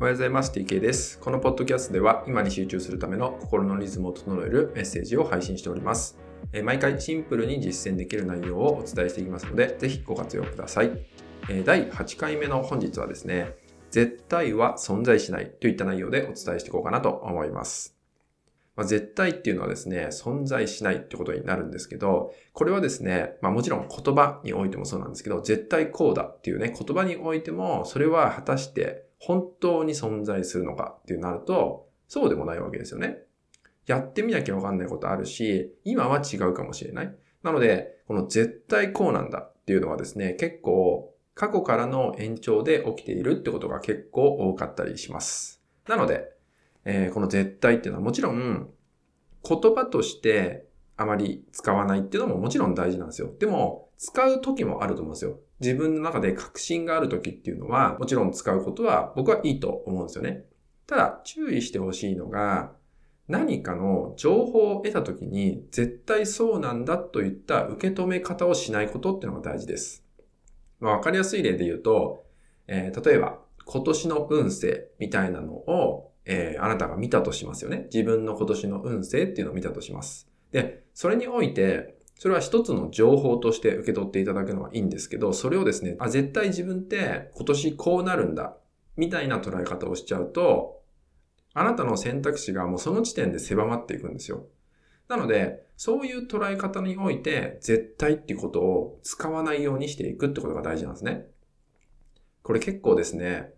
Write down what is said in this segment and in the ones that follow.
おはようございます。TK です。このポッドキャストでは今に集中するための心のリズムを整えるメッセージを配信しております。毎回シンプルに実践できる内容をお伝えしていきますので、ぜひご活用ください。第8回目の本日はですね、絶対は存在しないといった内容でお伝えしていこうかなと思います。まあ、絶対っていうのはですね、存在しないってことになるんですけど、これはですね、まあもちろん言葉においてもそうなんですけど、絶対こうだっていうね、言葉においても、それは果たして本当に存在するのかっていうなると、そうでもないわけですよね。やってみなきゃわかんないことあるし、今は違うかもしれない。なので、この絶対こうなんだっていうのはですね、結構過去からの延長で起きているってことが結構多かったりします。なので、えー、この絶対っていうのはもちろん言葉としてあまり使わないっていうのももちろん大事なんですよ。でも、使う時もあると思うんですよ。自分の中で確信がある時っていうのは、もちろん使うことは僕はいいと思うんですよね。ただ、注意してほしいのが、何かの情報を得た時に絶対そうなんだといった受け止め方をしないことっていうのが大事です。まあ、わかりやすい例で言うと、えー、例えば今年の運勢みたいなのを、えー、あなたが見たとしますよね。自分の今年の運勢っていうのを見たとします。で、それにおいて、それは一つの情報として受け取っていただくのはいいんですけど、それをですね、あ、絶対自分って今年こうなるんだ、みたいな捉え方をしちゃうと、あなたの選択肢がもうその時点で狭まっていくんですよ。なので、そういう捉え方において、絶対っていうことを使わないようにしていくってことが大事なんですね。これ結構ですね、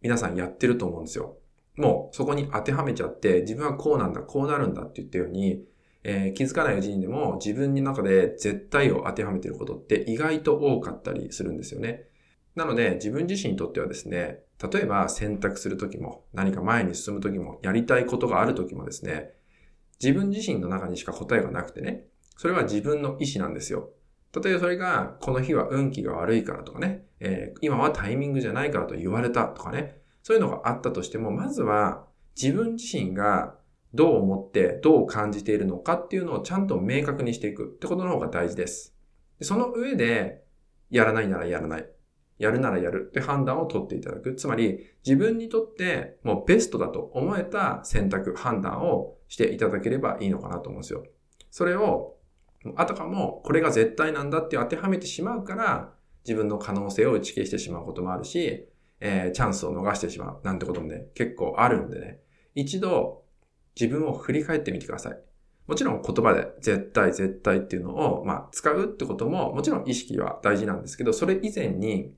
皆さんやってると思うんですよ。もうそこに当てはめちゃって、自分はこうなんだ、こうなるんだって言ったように、えー、気づかないうちにでも自分の中で絶対を当てはめてることって意外と多かったりするんですよね。なので自分自身にとってはですね、例えば選択するときも何か前に進むときもやりたいことがあるときもですね、自分自身の中にしか答えがなくてね、それは自分の意思なんですよ。例えばそれが、この日は運気が悪いからとかね、えー、今はタイミングじゃないからと言われたとかね、そういうのがあったとしても、まずは自分自身がどう思ってどう感じているのかっていうのをちゃんと明確にしていくってことの方が大事です。その上で、やらないならやらない。やるならやるって判断を取っていただく。つまり、自分にとってもうベストだと思えた選択、判断をしていただければいいのかなと思うんですよ。それを、あたかもこれが絶対なんだって当てはめてしまうから、自分の可能性を打ち消してしまうこともあるし、えー、チャンスを逃してしまうなんてこともね、結構あるんでね。一度自分を振り返ってみてください。もちろん言葉で絶対絶対っていうのを、まあ、使うってことももちろん意識は大事なんですけど、それ以前に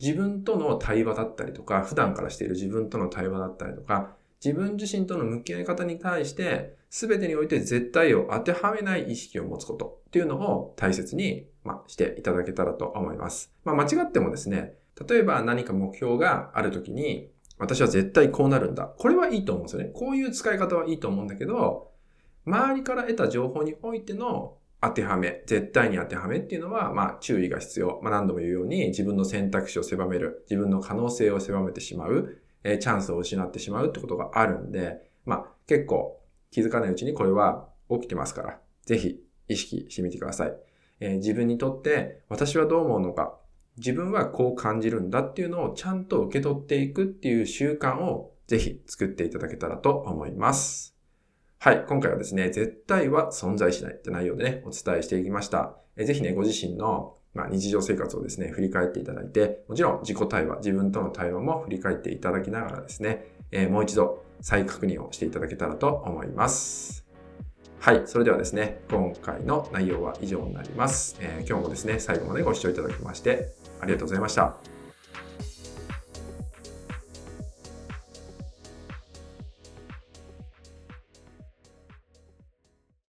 自分との対話だったりとか、普段からしている自分との対話だったりとか、自分自身との向き合い方に対して、全てにおいて絶対を当てはめない意識を持つことっていうのを大切に、まあ、していただけたらと思います。まあ、間違ってもですね、例えば何か目標があるときに、私は絶対こうなるんだ。これはいいと思うんですよね。こういう使い方はいいと思うんだけど、周りから得た情報においての当てはめ、絶対に当てはめっていうのは、まあ注意が必要。まあ何度も言うように自分の選択肢を狭める、自分の可能性を狭めてしまう、えー、チャンスを失ってしまうってことがあるんで、まあ結構気づかないうちにこれは起きてますから、ぜひ意識してみてください。えー、自分にとって私はどう思うのか、自分はこう感じるんだっていうのをちゃんと受け取っていくっていう習慣をぜひ作っていただけたらと思います。はい。今回はですね、絶対は存在しないって内容でね、お伝えしていきました。えぜひね、ご自身の、まあ、日常生活をですね、振り返っていただいて、もちろん自己対話、自分との対話も振り返っていただきながらですね、えー、もう一度再確認をしていただけたらと思います。はい。それではですね、今回の内容は以上になります。えー、今日もですね、最後までご視聴いただきまして、ありがとうございました。